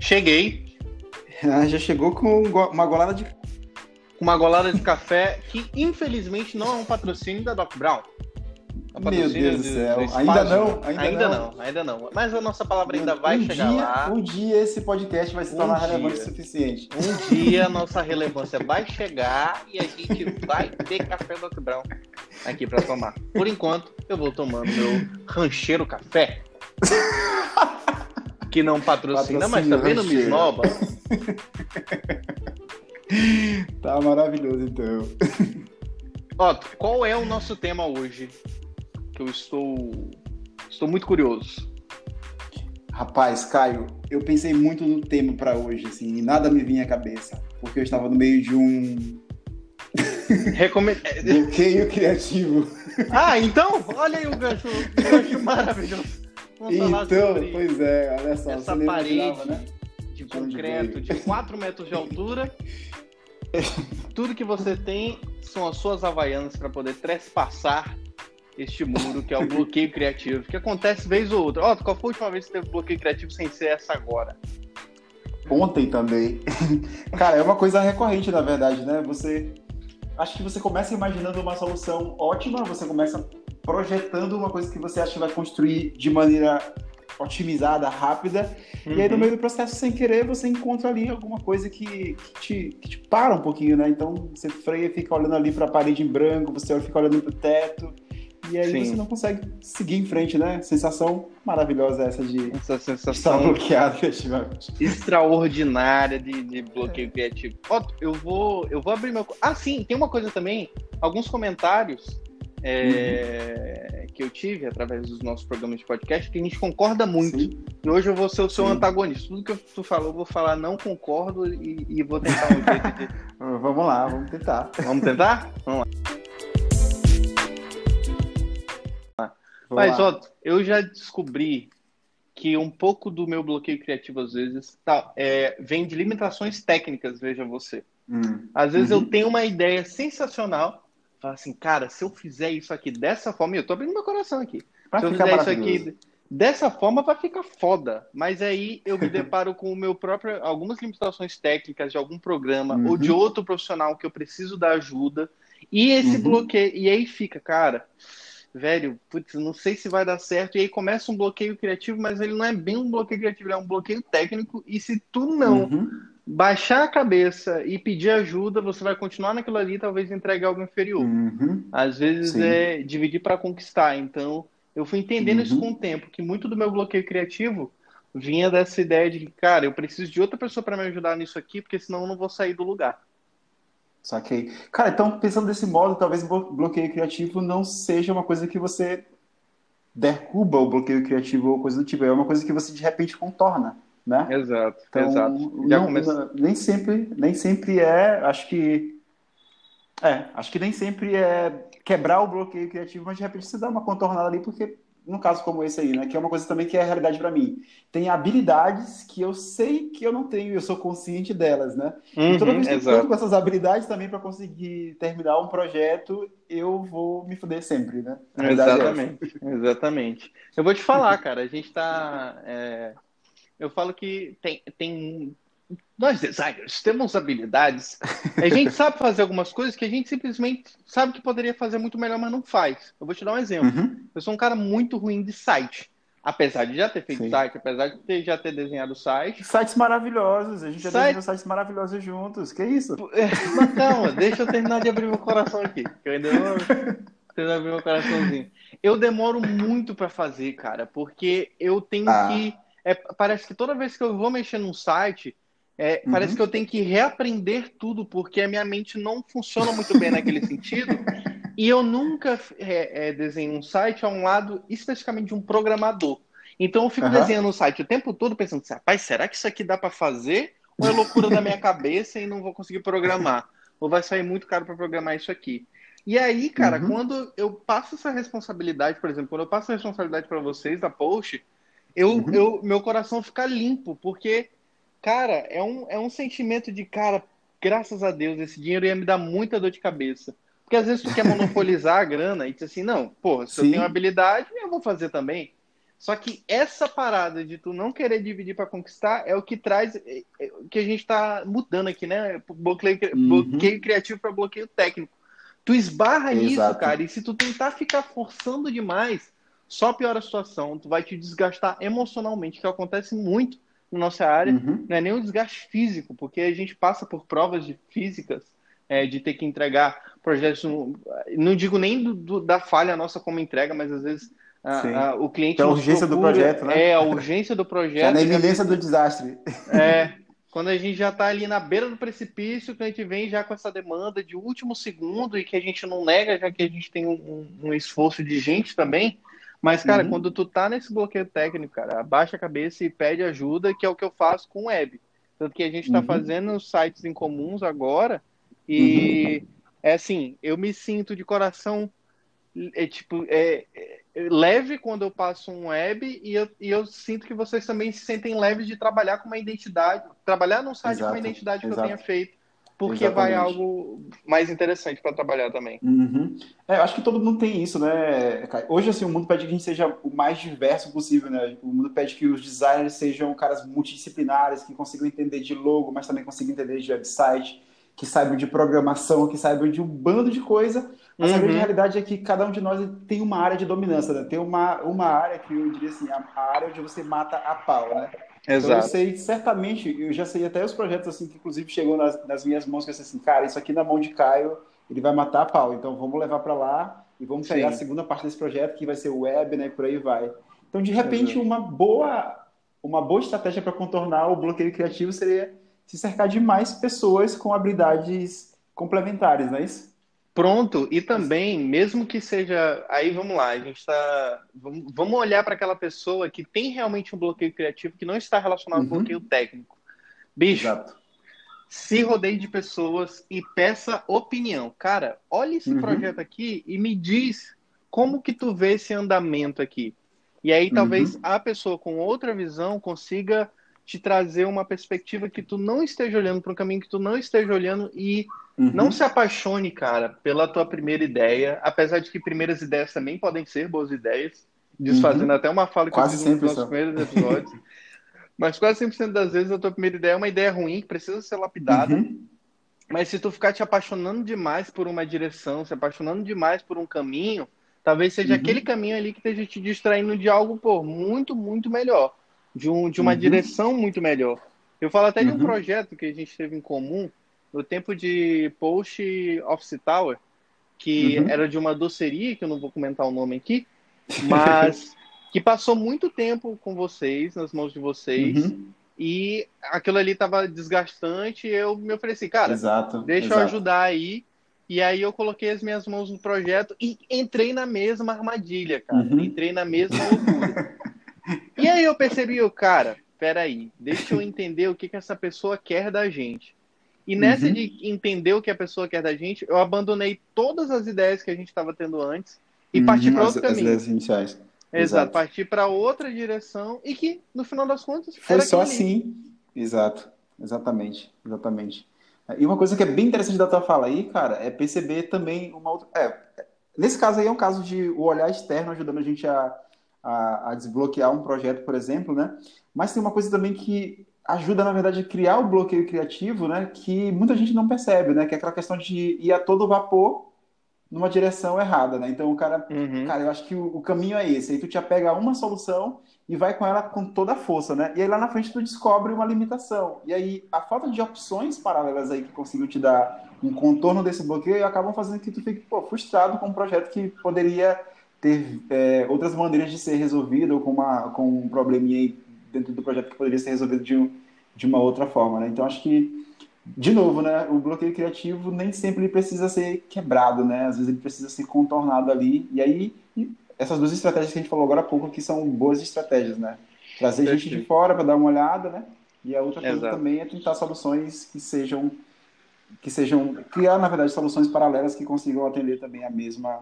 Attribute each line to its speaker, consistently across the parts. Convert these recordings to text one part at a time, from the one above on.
Speaker 1: Cheguei.
Speaker 2: Ah, já chegou com uma golada de.
Speaker 1: Uma golada de café que infelizmente não é um patrocínio da Doc Brown.
Speaker 2: É Meu Deus do céu. ainda não,
Speaker 1: ainda, ainda não. não. Ainda não, Mas a nossa palavra ainda vai
Speaker 2: um
Speaker 1: chegar
Speaker 2: dia,
Speaker 1: lá.
Speaker 2: Um dia esse podcast vai se tornar um relevante o suficiente.
Speaker 1: Um dia a nossa relevância vai chegar e a gente vai ter café Doc Brown aqui para tomar. Por enquanto, eu vou tomando meu rancheiro café. que não patrocina, mas também não me esnoba.
Speaker 2: tá maravilhoso, então.
Speaker 1: Otto, qual é o nosso tema hoje? Que eu estou, estou muito curioso.
Speaker 2: Rapaz, Caio, eu pensei muito no tema para hoje, assim, e nada me vinha à cabeça, porque eu estava no meio de um
Speaker 1: Recomendo.
Speaker 2: Bloqueio criativo.
Speaker 1: Ah, então, olha aí o gancho, o gancho maravilhoso.
Speaker 2: Vamos então, pois é, olha só.
Speaker 1: Essa parede né? de concreto de 4 metros de altura. Tudo que você tem são as suas havaianas para poder trespassar este muro, que é o bloqueio criativo, que acontece vez ou outra. Ó, oh, qual foi a última vez que teve bloqueio criativo sem ser essa agora?
Speaker 2: Ontem também. Cara, é uma coisa recorrente, na verdade, né? Você. Acho que você começa imaginando uma solução ótima, você começa projetando uma coisa que você acha que vai construir de maneira otimizada, rápida, uhum. e aí no uhum. meio do processo, sem querer, você encontra ali alguma coisa que, que, te, que te para um pouquinho, né? Então você freia e fica olhando ali para a parede em branco, você fica olhando para o teto, e aí Sim. você não consegue seguir em frente, né? Sensação maravilhosa essa de
Speaker 1: essa sensação estar
Speaker 2: bloqueado efetivamente.
Speaker 1: Extraordinária de, de bloqueio é. criativo. Ó, eu vou, eu vou abrir meu. Ah, sim, tem uma coisa também. Alguns comentários é, uhum. que eu tive através dos nossos programas de podcast, que a gente concorda muito. Sim. E hoje eu vou ser o seu Sim. antagonista. Tudo que tu falou, eu vou falar não concordo e, e vou tentar um jeito de.
Speaker 2: vamos lá, vamos tentar.
Speaker 1: Vamos tentar? Vamos lá. Mas, ó, eu já descobri que um pouco do meu bloqueio criativo, às vezes, tá, é, vem de limitações técnicas, veja você. Hum. Às vezes uhum. eu tenho uma ideia sensacional, Fala assim, cara, se eu fizer isso aqui dessa forma, eu tô abrindo meu coração aqui. Vai se eu fizer isso aqui dessa forma, vai ficar foda. Mas aí eu me deparo com o meu próprio, algumas limitações técnicas de algum programa uhum. ou de outro profissional que eu preciso da ajuda. E esse uhum. bloqueio, e aí fica, cara, velho, putz, não sei se vai dar certo. E aí começa um bloqueio criativo, mas ele não é bem um bloqueio criativo, ele é um bloqueio técnico. E se tu não uhum baixar a cabeça e pedir ajuda, você vai continuar naquilo ali, talvez entregue algo inferior. Uhum. Às vezes Sim. é dividir para conquistar. Então, eu fui entendendo uhum. isso com o tempo, que muito do meu bloqueio criativo vinha dessa ideia de que, cara, eu preciso de outra pessoa para me ajudar nisso aqui, porque senão eu não vou sair do lugar.
Speaker 2: Saquei. Cara, então, pensando desse modo, talvez o bloqueio criativo não seja uma coisa que você derruba o bloqueio criativo ou coisa do tipo, é uma coisa que você de repente contorna né?
Speaker 1: Exato, então, exato. Já
Speaker 2: não, Nem sempre, nem sempre é, acho que é, acho que nem sempre é quebrar o bloqueio criativo, mas de repente você dá uma contornada ali, porque num caso como esse aí, né, que é uma coisa também que é realidade para mim. Tem habilidades que eu sei que eu não tenho, eu sou consciente delas, né? Uhum, e toda vez que eu conto com essas habilidades também para conseguir terminar um projeto, eu vou me fuder sempre, né?
Speaker 1: É exatamente, é exatamente. Eu vou te falar, cara, a gente tá é eu falo que tem, tem nós designers temos habilidades. A gente sabe fazer algumas coisas que a gente simplesmente sabe que poderia fazer muito melhor, mas não faz. Eu vou te dar um exemplo. Uhum. Eu sou um cara muito ruim de site. Apesar de já ter feito Sim. site, apesar de ter, já ter desenhado site.
Speaker 2: Sites maravilhosos, a gente já desenhou sites maravilhosos juntos. Que isso?
Speaker 1: É, mas calma, deixa eu terminar de abrir meu coração aqui. Eu ainda não terminar de abrir meu coraçãozinho. Eu demoro muito para fazer, cara, porque eu tenho ah. que é, parece que toda vez que eu vou mexer num site, é, uhum. parece que eu tenho que reaprender tudo, porque a minha mente não funciona muito bem naquele sentido. E eu nunca é, é, desenho um site a um lado especificamente de um programador. Então eu fico uhum. desenhando um site o tempo todo pensando assim, rapaz, será que isso aqui dá para fazer? Ou é loucura da minha cabeça e não vou conseguir programar? Ou vai sair muito caro para programar isso aqui? E aí, cara, uhum. quando eu passo essa responsabilidade, por exemplo, quando eu passo a responsabilidade para vocês da post, eu, uhum. eu, meu coração fica limpo, porque, cara, é um, é um sentimento de, cara, graças a Deus, esse dinheiro ia me dar muita dor de cabeça. Porque às vezes tu quer monopolizar a grana e diz assim, não, pô, se Sim. eu tenho habilidade, eu vou fazer também. Só que essa parada de tu não querer dividir para conquistar é o que traz é, é, que a gente está mudando aqui, né? Bloqueio, uhum. bloqueio criativo para bloqueio técnico. Tu esbarra Exato. nisso, cara, e se tu tentar ficar forçando demais, só piora a situação. Tu vai te desgastar emocionalmente, que acontece muito na nossa área. Uhum. Não é nem um desgaste físico, porque a gente passa por provas de físicas é, de ter que entregar projetos. Não digo nem do, do, da falha nossa como entrega, mas às vezes a, a, o cliente.
Speaker 2: Então, a urgência procura, do projeto, né?
Speaker 1: É, a urgência do projeto.
Speaker 2: Já na iminência do desastre.
Speaker 1: É. Quando a gente já está ali na beira do precipício, que a gente vem já com essa demanda de último segundo e que a gente não nega, já que a gente tem um, um esforço de gente também. Mas, cara, uhum. quando tu tá nesse bloqueio técnico, cara, abaixa a cabeça e pede ajuda, que é o que eu faço com o web. Tanto que a gente está uhum. fazendo sites em comuns agora e uhum. é assim, eu me sinto de coração é tipo é, é, leve quando eu passo um web e eu, e eu sinto que vocês também se sentem leves de trabalhar com uma identidade, trabalhar num site Exato. com uma identidade que Exato. eu tenha feito, porque Exatamente. vai algo mais interessante para trabalhar também.
Speaker 2: Uhum. É, eu acho que todo mundo tem isso, né? Hoje assim o mundo pede que a gente seja o mais diverso possível, né? O mundo pede que os designers sejam caras multidisciplinares, que consigam entender de logo, mas também consigam entender de website, que saibam de programação, que saibam de um bando de coisa mas uhum. a grande realidade é que cada um de nós tem uma área de dominância, né? Tem uma, uma área que eu diria assim, a, a área onde você mata a pau, né? Exato. Então eu sei, certamente, eu já sei até os projetos assim que inclusive chegou nas, nas minhas mãos que eu assim, cara, isso aqui na mão de Caio, ele vai matar a pau. Então vamos levar para lá e vamos pegar Sim. a segunda parte desse projeto que vai ser o web, né, por aí vai. Então, de repente, Exato. uma boa uma boa estratégia para contornar o bloqueio criativo seria se cercar de mais pessoas com habilidades complementares, não é isso?
Speaker 1: Pronto, e também, mesmo que seja. Aí vamos lá, a gente está. Vamos olhar para aquela pessoa que tem realmente um bloqueio criativo que não está relacionado uhum. ao bloqueio técnico. Bicho, Exato. se rodeie de pessoas e peça opinião. Cara, olha esse uhum. projeto aqui e me diz como que tu vê esse andamento aqui. E aí talvez uhum. a pessoa com outra visão consiga te trazer uma perspectiva que tu não esteja olhando para um caminho que tu não esteja olhando e Uhum. Não se apaixone, cara, pela tua primeira ideia, apesar de que primeiras ideias também podem ser boas ideias, desfazendo uhum. até uma fala que
Speaker 2: quase
Speaker 1: eu fiz
Speaker 2: nos nossos
Speaker 1: primeiros episódios. Mas quase 100% das vezes a tua primeira ideia é uma ideia ruim, que precisa ser lapidada. Uhum. Mas se tu ficar te apaixonando demais por uma direção, se apaixonando demais por um caminho, talvez seja uhum. aquele caminho ali que esteja te distraindo de algo, pô, muito, muito melhor. De, um, de uma uhum. direção muito melhor. Eu falo até de um uhum. projeto que a gente teve em comum, no tempo de Post Office Tower, que uhum. era de uma doceria, que eu não vou comentar o nome aqui, mas que passou muito tempo com vocês, nas mãos de vocês, uhum. e aquilo ali estava desgastante, eu me ofereci, cara, exato, deixa exato. eu ajudar aí, e aí eu coloquei as minhas mãos no projeto e entrei na mesma armadilha, cara, uhum. entrei na mesma loucura. E aí eu percebi, cara, peraí, deixa eu entender o que, que essa pessoa quer da gente. E nessa uhum. de entender o que a pessoa quer da gente, eu abandonei todas as ideias que a gente estava tendo antes e uhum, parti para outro as, caminho. As ideias
Speaker 2: iniciais.
Speaker 1: Exato, Exato. parti para outra direção e que, no final das contas,
Speaker 2: foi só assim. Exato, exatamente, exatamente. E uma coisa que é bem interessante da tua fala aí, cara, é perceber também uma outra. É, nesse caso aí é um caso de o olhar externo ajudando a gente a, a, a desbloquear um projeto, por exemplo, né? Mas tem uma coisa também que ajuda, na verdade, a criar o bloqueio criativo, né? Que muita gente não percebe, né? Que é aquela questão de ir a todo vapor numa direção errada, né? Então o cara, uhum. cara, eu acho que o, o, caminho é esse. Aí tu te apega a uma solução e vai com ela com toda a força, né? E aí lá na frente tu descobre uma limitação. E aí a falta de opções paralelas aí que consigam te dar um contorno desse bloqueio acabam fazendo que tu fique pô, frustrado com um projeto que poderia ter é, outras maneiras de ser resolvido ou com, uma, com um probleminha aí dentro do projeto que poderia ser resolvido de, um, de uma outra forma, né? Então acho que de novo, né, o bloqueio criativo nem sempre ele precisa ser quebrado, né? Às vezes ele precisa ser contornado ali. E aí essas duas estratégias que a gente falou agora há pouco que são boas estratégias, né? Trazer gente de fora para dar uma olhada, né? E a outra coisa Exato. também é tentar soluções que sejam que sejam criar na verdade soluções paralelas que consigam atender também a mesma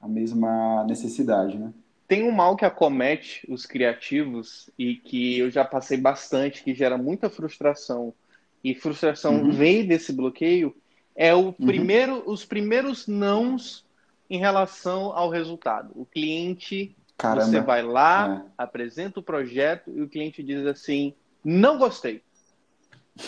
Speaker 2: a mesma necessidade, né?
Speaker 1: tem um mal que acomete os criativos e que eu já passei bastante, que gera muita frustração, e frustração uhum. vem desse bloqueio, é o uhum. primeiro, os primeiros nãos em relação ao resultado. O cliente Caramba. Você vai lá, é. apresenta o projeto e o cliente diz assim: não gostei.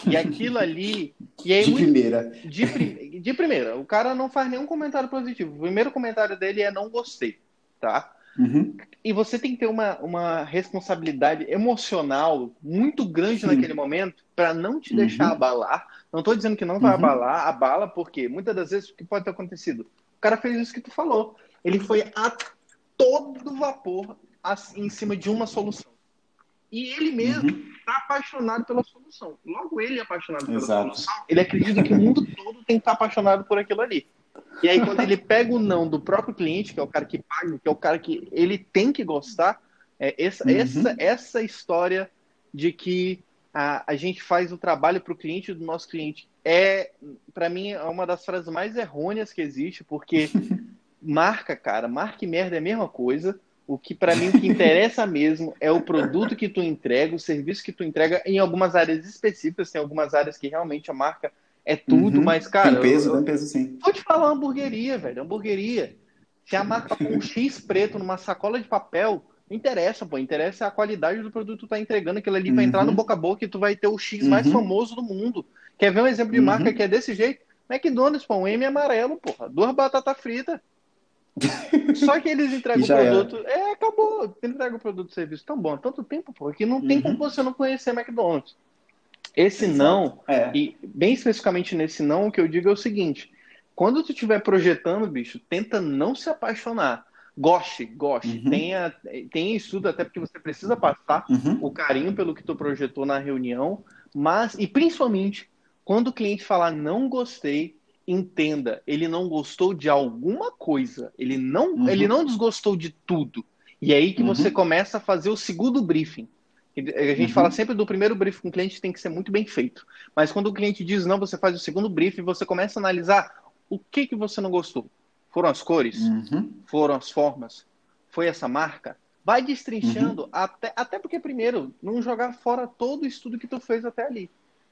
Speaker 1: E aquilo ali. E aí,
Speaker 2: de primeira.
Speaker 1: De, de primeira. O cara não faz nenhum comentário positivo. O primeiro comentário dele é não gostei. Tá? Uhum. E você tem que ter uma, uma responsabilidade emocional muito grande Sim. naquele momento para não te deixar uhum. abalar. Não estou dizendo que não vai uhum. abalar, abala, porque muitas das vezes o que pode ter acontecido? O cara fez isso que tu falou. Ele foi a todo vapor em cima de uma solução. E ele mesmo está uhum. apaixonado pela solução. Logo, ele é apaixonado pela Exato. solução. Ele acredita que o mundo todo tem que estar apaixonado por aquilo ali. E aí, quando ele pega o não do próprio cliente, que é o cara que paga, que é o cara que ele tem que gostar, é essa, uhum. essa, essa história de que a, a gente faz o trabalho para o cliente do nosso cliente é, para mim, é uma das frases mais errôneas que existe, porque marca, cara, marca e merda é a mesma coisa. O que para mim o que interessa mesmo é o produto que tu entrega, o serviço que tu entrega em algumas áreas específicas, tem algumas áreas que realmente a marca é tudo, uhum. mas, cara.
Speaker 2: Tem peso, eu, tem peso sim.
Speaker 1: Vou te falar hamburgueria, velho. Hamburgueria. Se a marca com um X preto numa sacola de papel, não interessa, pô. Interessa a qualidade do produto que tu tá entregando. Aquilo ali vai entrar no uhum. boca a boca e tu vai ter o X mais uhum. famoso do mundo. Quer ver um exemplo de marca uhum. que é desse jeito? McDonald's, pô, um M amarelo, porra. Duas batatas fritas. Só que eles entregam o produto. Era. É, acabou. Entrega o produto e serviço tão bom há tanto tempo, pô, que não tem como você não conhecer McDonald's. Esse Exato. não, é. e bem especificamente nesse não, o que eu digo é o seguinte: quando tu estiver projetando, bicho, tenta não se apaixonar. Goste, goste. Uhum. Tenha, tenha estudo, até porque você precisa passar uhum. o carinho pelo que tu projetou na reunião, mas, e principalmente, quando o cliente falar não gostei, entenda, ele não gostou de alguma coisa, ele não, uhum. ele não desgostou de tudo. E é aí que você uhum. começa a fazer o segundo briefing. A gente uhum. fala sempre do primeiro briefing com o cliente tem que ser muito bem feito. Mas quando o cliente diz não, você faz o segundo briefing e você começa a analisar o que, que você não gostou. Foram as cores? Uhum. Foram as formas? Foi essa marca? Vai destrinchando, uhum. até, até porque, primeiro, não jogar fora todo o estudo que tu fez até ali.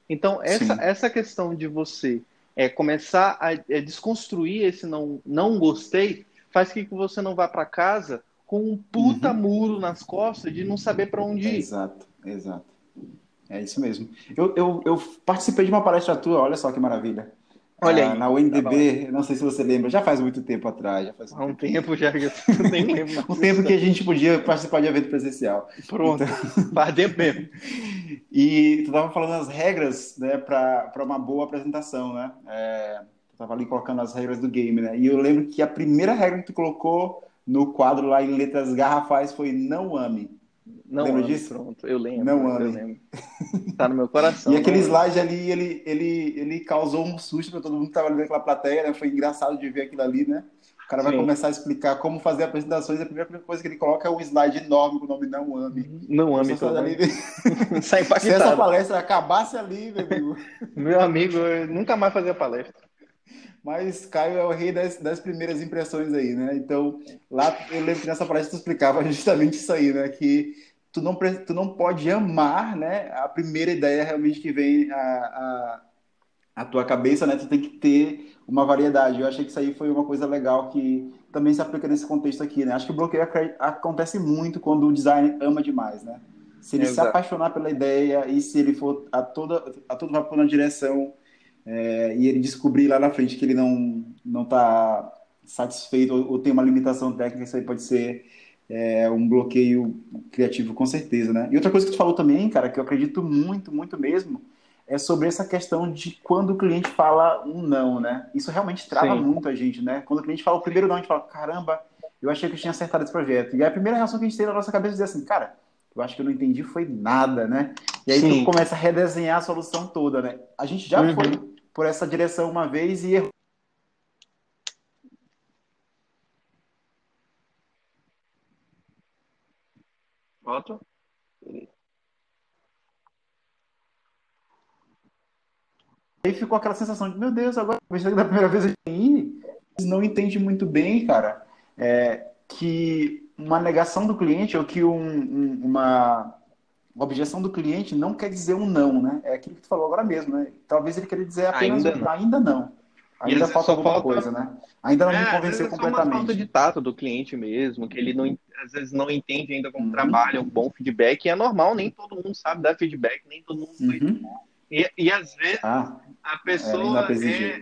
Speaker 1: Então, essa, essa questão de você é, começar a é, desconstruir esse não, não gostei faz que você não vá para casa com um puta uhum. muro nas costas de não saber para onde ir.
Speaker 2: Exato, exato. É isso mesmo. Eu, eu, eu, participei de uma palestra tua, olha só que maravilha. Olha ah, aí. Na UNDB, tá não sei se você lembra, já faz muito tempo atrás. Já faz
Speaker 1: Há um tempo, já, eu nem lembro.
Speaker 2: um tempo que a gente podia participar de evento presencial.
Speaker 1: Pronto, então... faz tempo mesmo.
Speaker 2: E tu estava falando as regras né, para uma boa apresentação, né? É, tu estava ali colocando as regras do game, né? E eu lembro que a primeira regra que tu colocou no quadro lá em letras garrafais foi não ame.
Speaker 1: Não Lembra ame, disso? Pronto, eu lembro.
Speaker 2: Não ame.
Speaker 1: Eu lembro. Tá no meu coração.
Speaker 2: e aquele slide ali, ele, ele, ele causou um susto para todo mundo que estava ali naquela plateia, né? Foi engraçado de ver aquilo ali, né? O cara vai Sim. começar a explicar como fazer apresentações, a primeira coisa que ele coloca é um slide enorme com o nome Não Ame.
Speaker 1: Não Ame, então. Ali...
Speaker 2: Sai Se essa palestra acabasse ali, meu amigo.
Speaker 1: meu amigo, eu nunca mais fazia palestra.
Speaker 2: Mas Caio é o rei das, das primeiras impressões aí, né? Então, lá eu lembro que nessa palestra tu explicava justamente isso aí, né? Que tu não, tu não pode amar, né? A primeira ideia realmente que vem a, a, a tua cabeça, né? Tu tem que ter uma variedade. Eu achei que isso aí foi uma coisa legal que também se aplica nesse contexto aqui, né? Acho que o bloqueio acontece muito quando o design ama demais, né? Se ele Exato. se apaixonar pela ideia e se ele for a toda a todo vapor na direção é, e ele descobrir lá na frente que ele não não está satisfeito ou, ou, tem uma limitação técnica, isso aí pode ser é, um bloqueio criativo com certeza, né? E outra coisa que tu falou também, cara, que eu acredito muito, muito mesmo, é sobre essa questão de quando o cliente fala um não, né? Isso realmente trava Sim. muito a gente, né? Quando o cliente fala o primeiro não, a gente fala, caramba, eu achei que eu tinha acertado esse projeto. E a primeira reação que a gente tem na nossa cabeça é dizer assim, cara, eu acho que eu não entendi foi nada, né? E aí Sim. tu começa a redesenhar a solução toda, né? A gente já uhum. foi por essa direção uma vez e errou.
Speaker 1: Otto?
Speaker 2: Aí ficou aquela sensação de, meu Deus, agora da primeira vez eles não entende muito bem, cara, é, que uma negação do cliente ou que um, um, uma objeção do cliente não quer dizer um não, né? É aquilo que tu falou agora mesmo, né? Talvez ele queira dizer apenas ainda não. ainda não. Ainda falta alguma falta... coisa, né? Ainda não é, me convenceu completamente. É uma falta
Speaker 1: de tato do cliente mesmo, que ele não, às vezes não entende ainda como uhum. trabalha, um bom feedback, e é normal, nem todo mundo sabe dar feedback, nem todo mundo uhum. e, e às vezes ah, a pessoa é, é,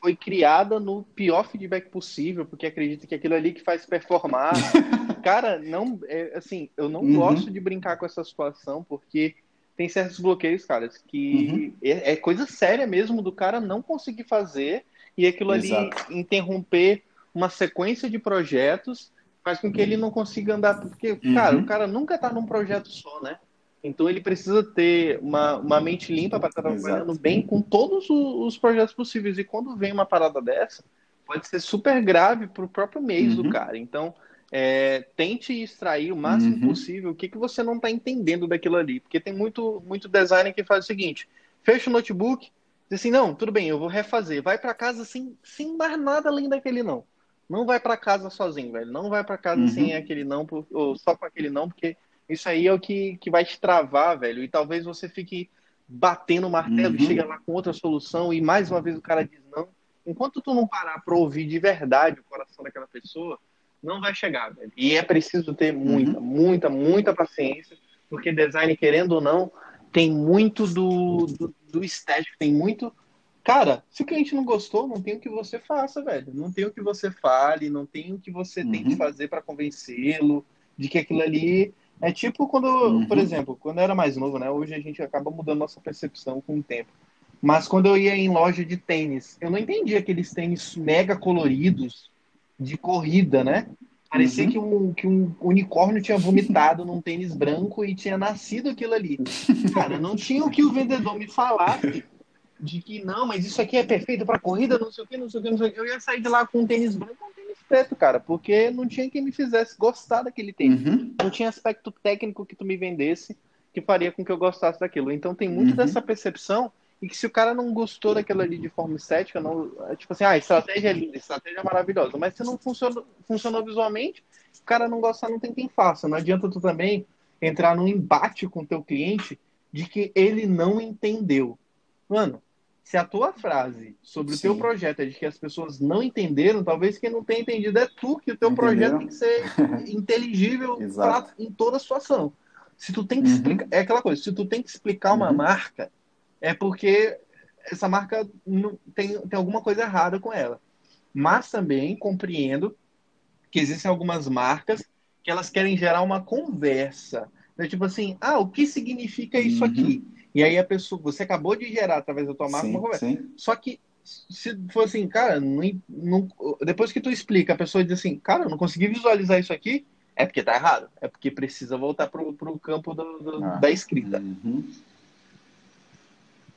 Speaker 1: foi criada no pior feedback possível, porque acredita que aquilo ali que faz performar. Cara, não, é, assim, eu não uhum. gosto de brincar com essa situação, porque tem certos bloqueios, caras, que uhum. é, é, coisa séria mesmo do cara não conseguir fazer e aquilo Exato. ali interromper uma sequência de projetos faz com que ele não consiga andar. Porque, uhum. cara, o cara nunca tá num projeto só, né? Então ele precisa ter uma, uma mente limpa para estar trabalhando bem com todos os projetos possíveis. E quando vem uma parada dessa, pode ser super grave para o próprio mês uhum. do cara. Então, é, tente extrair o máximo uhum. possível o que, que você não está entendendo daquilo ali. Porque tem muito, muito designer que faz o seguinte: fecha o notebook, diz assim, não, tudo bem, eu vou refazer. Vai para casa sem, sem mais nada além daquele não. Não vai para casa sozinho, velho. Não vai para casa uhum. sem aquele não, ou só com aquele não, porque isso aí é o que, que vai te travar, velho. E talvez você fique batendo o martelo uhum. e chega lá com outra solução e mais uma vez o cara diz não. Enquanto tu não parar para ouvir de verdade o coração daquela pessoa, não vai chegar, velho. E é preciso ter muita, uhum. muita, muita paciência, porque design, querendo ou não, tem muito do, do, do estético, tem muito. Cara, se o cliente não gostou, não tem o que você faça, velho. Não tem o que você fale, não tem o que você uhum. tem que fazer para convencê-lo de que aquilo ali. É tipo quando, uhum. por exemplo, quando eu era mais novo, né? Hoje a gente acaba mudando nossa percepção com o tempo. Mas quando eu ia em loja de tênis, eu não entendia aqueles tênis mega coloridos, de corrida, né? Parecia uhum. que, um, que um unicórnio tinha vomitado num tênis branco e tinha nascido aquilo ali. Cara, não tinha o que o vendedor me falar de que não, mas isso aqui é perfeito para corrida, não sei o que, não sei o que, não sei o que. Eu ia sair de lá com um tênis branco e um tênis preto, cara, porque não tinha quem me fizesse gostar daquele tênis. Uhum. Não tinha aspecto técnico que tu me vendesse que faria com que eu gostasse daquilo. Então tem muito uhum. dessa percepção e que se o cara não gostou daquilo ali de forma estética, não, é tipo assim, ah, estratégia é linda, estratégia é maravilhosa, mas se não funcionou, funcionou visualmente, o cara não gostar, não tem quem faça. Não adianta tu também entrar num embate com o teu cliente de que ele não entendeu. Mano, se a tua frase sobre Sim. o teu projeto é de que as pessoas não entenderam, talvez quem não tenha entendido é tu, que o teu projeto tem que ser inteligível pra, em toda a situação. Se tu tem que uhum. explicar, é aquela coisa, se tu tem que explicar uma uhum. marca, é porque essa marca não, tem, tem alguma coisa errada com ela. Mas também compreendo que existem algumas marcas que elas querem gerar uma conversa. Né? Tipo assim, ah, o que significa isso uhum. aqui? E aí a pessoa, você acabou de gerar através da tua marca sim, uma conversa. Sim. Só que se for assim, cara, não, não, depois que tu explica, a pessoa diz assim, cara, eu não consegui visualizar isso aqui, é porque tá errado. É porque precisa voltar pro, pro campo do, do, ah, da escrita. Uhum.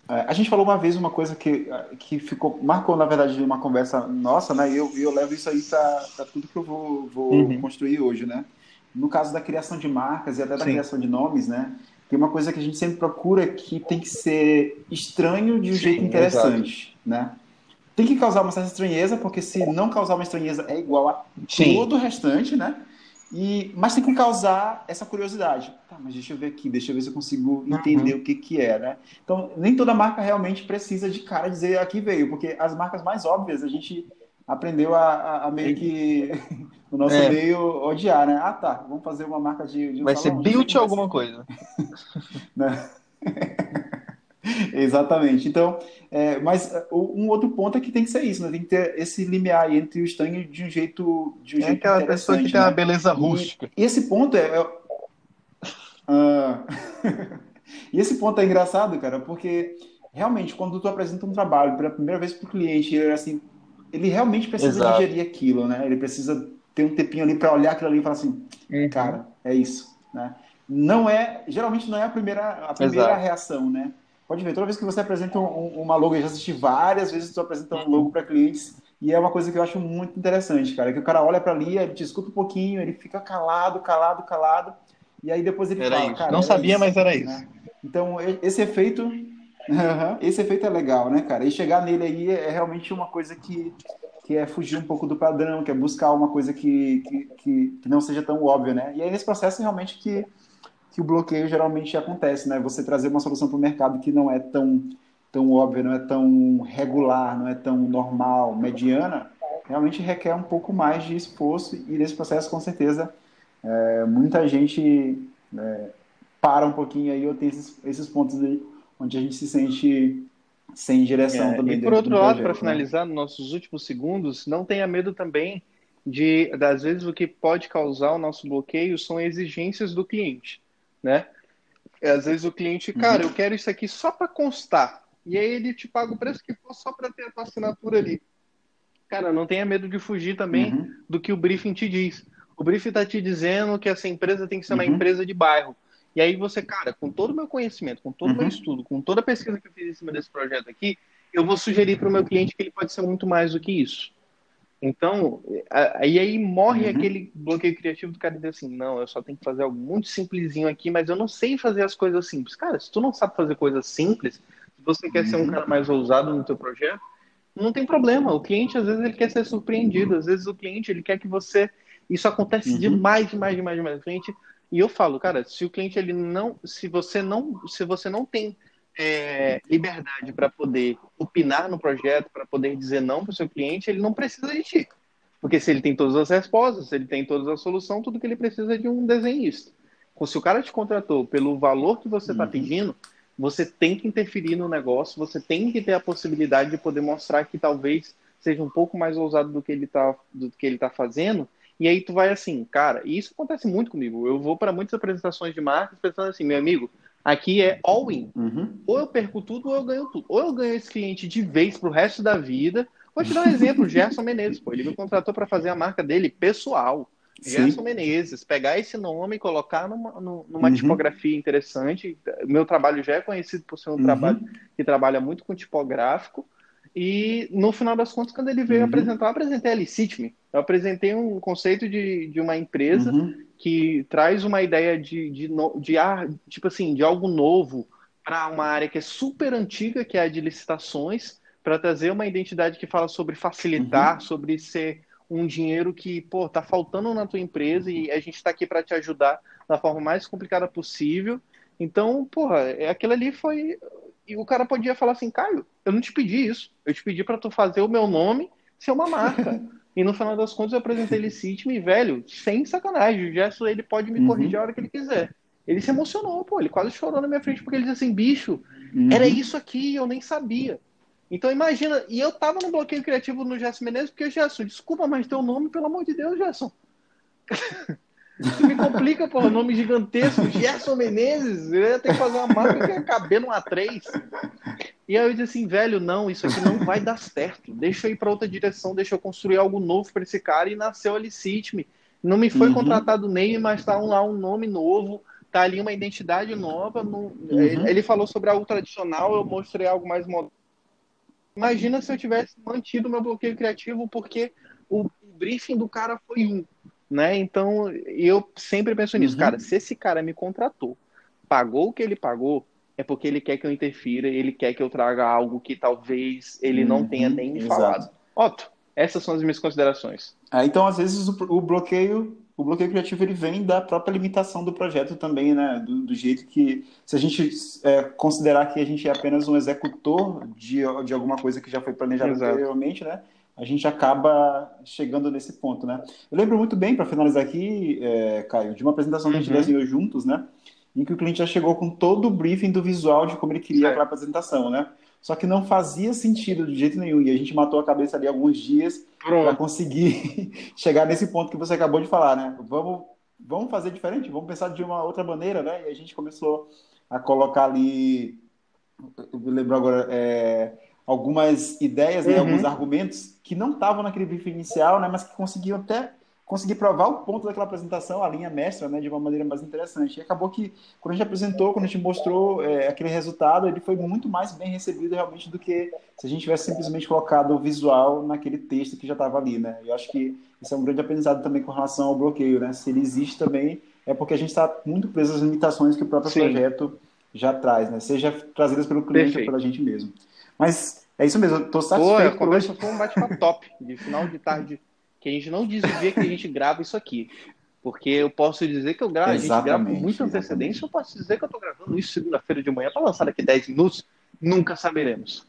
Speaker 2: É, a gente falou uma vez uma coisa que, que ficou, marcou, na verdade, uma conversa nossa, né? E eu, eu levo isso aí para tudo que eu vou, vou uhum. construir hoje, né? No caso da criação de marcas e até da Sim. criação de nomes, né? Tem uma coisa que a gente sempre procura que tem que ser estranho de um Sim, jeito interessante, né? Tem que causar uma certa estranheza, porque se não causar uma estranheza é igual a Sim. todo o restante, né? E, mas tem que causar essa curiosidade. Tá, mas deixa eu ver aqui, deixa eu ver se eu consigo entender uhum. o que, que é, né? Então, nem toda marca realmente precisa de cara dizer aqui veio, porque as marcas mais óbvias a gente aprendeu a, a, a meio que o nosso é. meio odiar, né? Ah, tá, vamos fazer uma marca de. de
Speaker 1: um vai salão, ser built alguma coisa.
Speaker 2: né? Exatamente. Então, é, mas é, um outro ponto é que tem que ser isso, né? Tem que ter esse limiar entre o Stang de um jeito. De um é
Speaker 1: jeito aquela pessoa que né? tem uma beleza rústica.
Speaker 2: E, e esse ponto é. é uh... e esse ponto é engraçado, cara, porque realmente, quando tu apresenta um trabalho pela primeira vez para o cliente, ele, assim, ele realmente precisa Exato. digerir aquilo, né? Ele precisa ter um tempinho ali para olhar aquilo ali e falar assim, uhum. cara, é isso, né? Não é, geralmente não é a primeira, a primeira reação, né? Pode ver, toda vez que você apresenta um, uma logo, eu já assisti várias vezes que você apresenta um logo para clientes, e é uma coisa que eu acho muito interessante, cara, que o cara olha para ali, ele te escuta um pouquinho, ele fica calado, calado, calado, e aí depois ele
Speaker 1: era
Speaker 2: fala,
Speaker 1: isso. cara, não sabia, isso, mas era né? isso.
Speaker 2: Então, esse efeito, esse efeito é legal, né, cara? E chegar nele aí é realmente uma coisa que, que é fugir um pouco do padrão, que é buscar uma coisa que, que, que, não seja tão óbvia, né? E aí nesse processo realmente que que o bloqueio geralmente acontece, né? Você trazer uma solução para o mercado que não é tão, tão óbvia, não é tão regular, não é tão normal, mediana, realmente requer um pouco mais de esforço e nesse processo, com certeza, é, muita gente é, para um pouquinho aí ou tem esses, esses pontos aí onde a gente se sente sem direção é, também.
Speaker 1: E por outro lado, para né? finalizar, nos nossos últimos segundos, não tenha medo também de, às vezes, o que pode causar o nosso bloqueio são exigências do cliente, né? Às vezes o cliente, cara, uhum. eu quero isso aqui só para constar. E aí ele te paga o preço que for só para ter a tua assinatura ali. Cara, não tenha medo de fugir também uhum. do que o briefing te diz. O briefing está te dizendo que essa empresa tem que ser uma uhum. empresa de bairro. E aí você, cara, com todo o meu conhecimento, com todo o meu uhum. estudo, com toda a pesquisa que eu fiz em cima desse projeto aqui, eu vou sugerir para o meu cliente que ele pode ser muito mais do que isso. Então, aí aí morre uhum. aquele bloqueio criativo do cara dizer assim, não, eu só tenho que fazer algo muito simplesinho aqui, mas eu não sei fazer as coisas simples. Cara, se tu não sabe fazer coisas simples, se você quer uhum. ser um uhum. cara mais ousado no teu projeto, não tem problema. O cliente, às vezes, ele quer ser surpreendido. Às vezes, o cliente, ele quer que você... Isso acontece uhum. demais, demais, demais, demais. O cliente... E eu falo, cara, se o cliente, ele não... Se você não, se você não tem é, liberdade para poder opinar no projeto, para poder dizer não para o seu cliente, ele não precisa de ti. Porque se ele tem todas as respostas, se ele tem todas as soluções, tudo que ele precisa é de um desenhista. Então, se o cara te contratou pelo valor que você está uhum. pedindo, você tem que interferir no negócio, você tem que ter a possibilidade de poder mostrar que talvez seja um pouco mais ousado do que ele está tá fazendo. E aí tu vai assim, cara, e isso acontece muito comigo. Eu vou para muitas apresentações de marcas pensando assim, meu amigo, Aqui é all-in. Uhum. Ou eu perco tudo ou eu ganho tudo. Ou eu ganho esse cliente de vez pro resto da vida. Vou te dar um exemplo, Gerson Menezes, pô. Ele me contratou para fazer a marca dele pessoal. Sim. Gerson Menezes, pegar esse nome e colocar numa, numa uhum. tipografia interessante. Meu trabalho já é conhecido por ser um uhum. trabalho que trabalha muito com tipográfico. E no final das contas, quando ele veio uhum. apresentar, eu apresentei a Licite Me. Eu apresentei um conceito de, de uma empresa uhum. que traz uma ideia de, de, de, ar, tipo assim, de algo novo para uma área que é super antiga, que é a de licitações, para trazer uma identidade que fala sobre facilitar, uhum. sobre ser um dinheiro que, pô, tá faltando na tua empresa e a gente está aqui para te ajudar da forma mais complicada possível. Então, porra, é, aquilo ali foi. E o cara podia falar assim, Caio, eu não te pedi isso. Eu te pedi para tu fazer o meu nome ser uma marca. E no final das contas eu apresentei ele Citme, velho, sem sacanagem. O Gerson ele pode me uhum. corrigir a hora que ele quiser. Ele se emocionou, pô, ele quase chorou na minha frente porque ele disse assim, bicho, uhum. era isso aqui, eu nem sabia. Então imagina, e eu tava no bloqueio criativo no Gerson Menezes, porque Gerson, desculpa, mas teu nome, pelo amor de Deus, Gerson. Isso me complica, pô, nome gigantesco, Gerson Menezes, eu ia ter que fazer uma marca que ia caber no A3. E aí eu disse assim, velho, não, isso aqui não vai dar certo. Deixa eu ir para outra direção, deixa eu construir algo novo para esse cara. E nasceu a Licite-me. Não me foi uhum. contratado nem, mas está lá um nome novo, tá ali uma identidade nova. No... Uhum. Ele falou sobre algo tradicional, eu mostrei algo mais moderno. Imagina se eu tivesse mantido meu bloqueio criativo, porque o briefing do cara foi um. Né? Então, eu sempre penso nisso, uhum. cara. Se esse cara me contratou, pagou o que ele pagou, é porque ele quer que eu interfira, ele quer que eu traga algo que talvez ele uhum, não tenha nem me falado. Otto, essas são as minhas considerações.
Speaker 2: Ah, então, às vezes, o, o, bloqueio, o bloqueio criativo ele vem da própria limitação do projeto também, né? Do, do jeito que, se a gente é, considerar que a gente é apenas um executor de, de alguma coisa que já foi planejada anteriormente, né? A gente acaba chegando nesse ponto, né? Eu lembro muito bem, para finalizar aqui, é, Caio, de uma apresentação que a gente uhum. desenhou juntos, né? em que o cliente já chegou com todo o briefing do visual de como ele queria aquela apresentação, né? Só que não fazia sentido de jeito nenhum. E a gente matou a cabeça ali alguns dias para conseguir chegar nesse ponto que você acabou de falar, né? Vamos, vamos fazer diferente, vamos pensar de uma outra maneira, né? E a gente começou a colocar ali, eu lembro agora, é, algumas ideias, né? uhum. alguns argumentos que não estavam naquele briefing inicial, né? Mas que conseguiam até conseguir provar o ponto daquela apresentação, a linha mestra, né, de uma maneira mais interessante. E acabou que, quando a gente apresentou, quando a gente mostrou é, aquele resultado, ele foi muito mais bem recebido realmente do que se a gente tivesse simplesmente colocado o visual naquele texto que já estava ali, né? Eu acho que isso é um grande aprendizado também com relação ao bloqueio, né? Se ele existe também, é porque a gente está muito preso às limitações que o próprio Sim. projeto já traz, né? Seja trazidas pelo cliente Perfeito. ou pela gente mesmo. Mas é isso mesmo, eu tô satisfeito.
Speaker 1: Pô, a conversa foi um bate-papo top, de final de tarde que a gente não diz o dia que a gente grava isso aqui. Porque eu posso dizer que eu gravo, a gente grava com muita antecedência, eu posso dizer que eu estou gravando isso segunda-feira de manhã para lançar daqui 10 minutos. Nunca saberemos.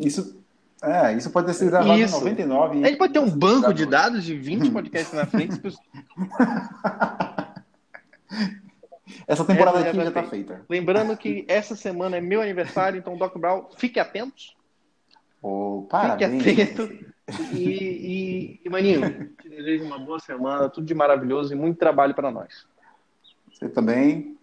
Speaker 2: Isso, é, isso pode ter sido gravado em 99.
Speaker 1: A gente pode ter um banco de dados de 20 podcasts na frente.
Speaker 2: Essa temporada essa aqui já está tá feita.
Speaker 1: Lembrando que essa semana é meu aniversário, então, Doc Brown, fique atentos.
Speaker 2: Oh, parabéns. Fique atento.
Speaker 1: E, e, e, Maninho, te desejo uma boa semana, tudo de maravilhoso e muito trabalho para nós.
Speaker 2: Você também.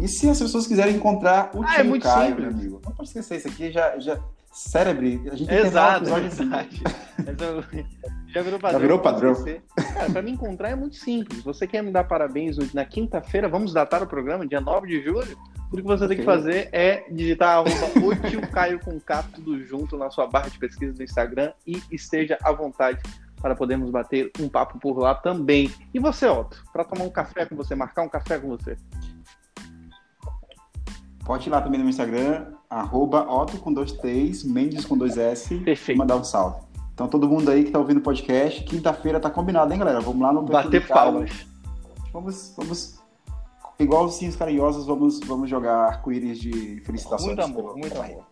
Speaker 2: E se as pessoas quiserem encontrar o ah, é tio é Caio, simples. meu amigo? Não pode esquecer, isso aqui já, já cérebro, a gente tem
Speaker 1: Exato, que assim. já virou padrão.
Speaker 2: Já virou padrão.
Speaker 1: Cara, pra me encontrar é muito simples. Você quer me dar parabéns hoje na quinta-feira? Vamos datar o programa, dia 9 de julho? Tudo que você tem que fazer é digitar arroba o tio Caio com K, tudo junto na sua barra de pesquisa do Instagram e esteja à vontade para podermos bater um papo por lá também. E você, Otto, para tomar um café com você, marcar um café com você?
Speaker 2: Pode ir lá também no meu Instagram, arroba Otto com dois T's, Mendes com dois S.
Speaker 1: Perfeito.
Speaker 2: Mandar um salve. Então todo mundo aí que tá ouvindo o podcast, quinta-feira tá combinado, hein, galera? Vamos lá no
Speaker 1: Bater palmas.
Speaker 2: Vamos, vamos. Igual os Cinhos Carinhosos, vamos, vamos jogar arco-íris de felicitações.
Speaker 1: Muito amor, muito amor.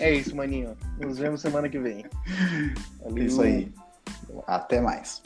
Speaker 1: é isso, maninho. Nos vemos semana que vem.
Speaker 2: Valeu. Isso aí. Até mais.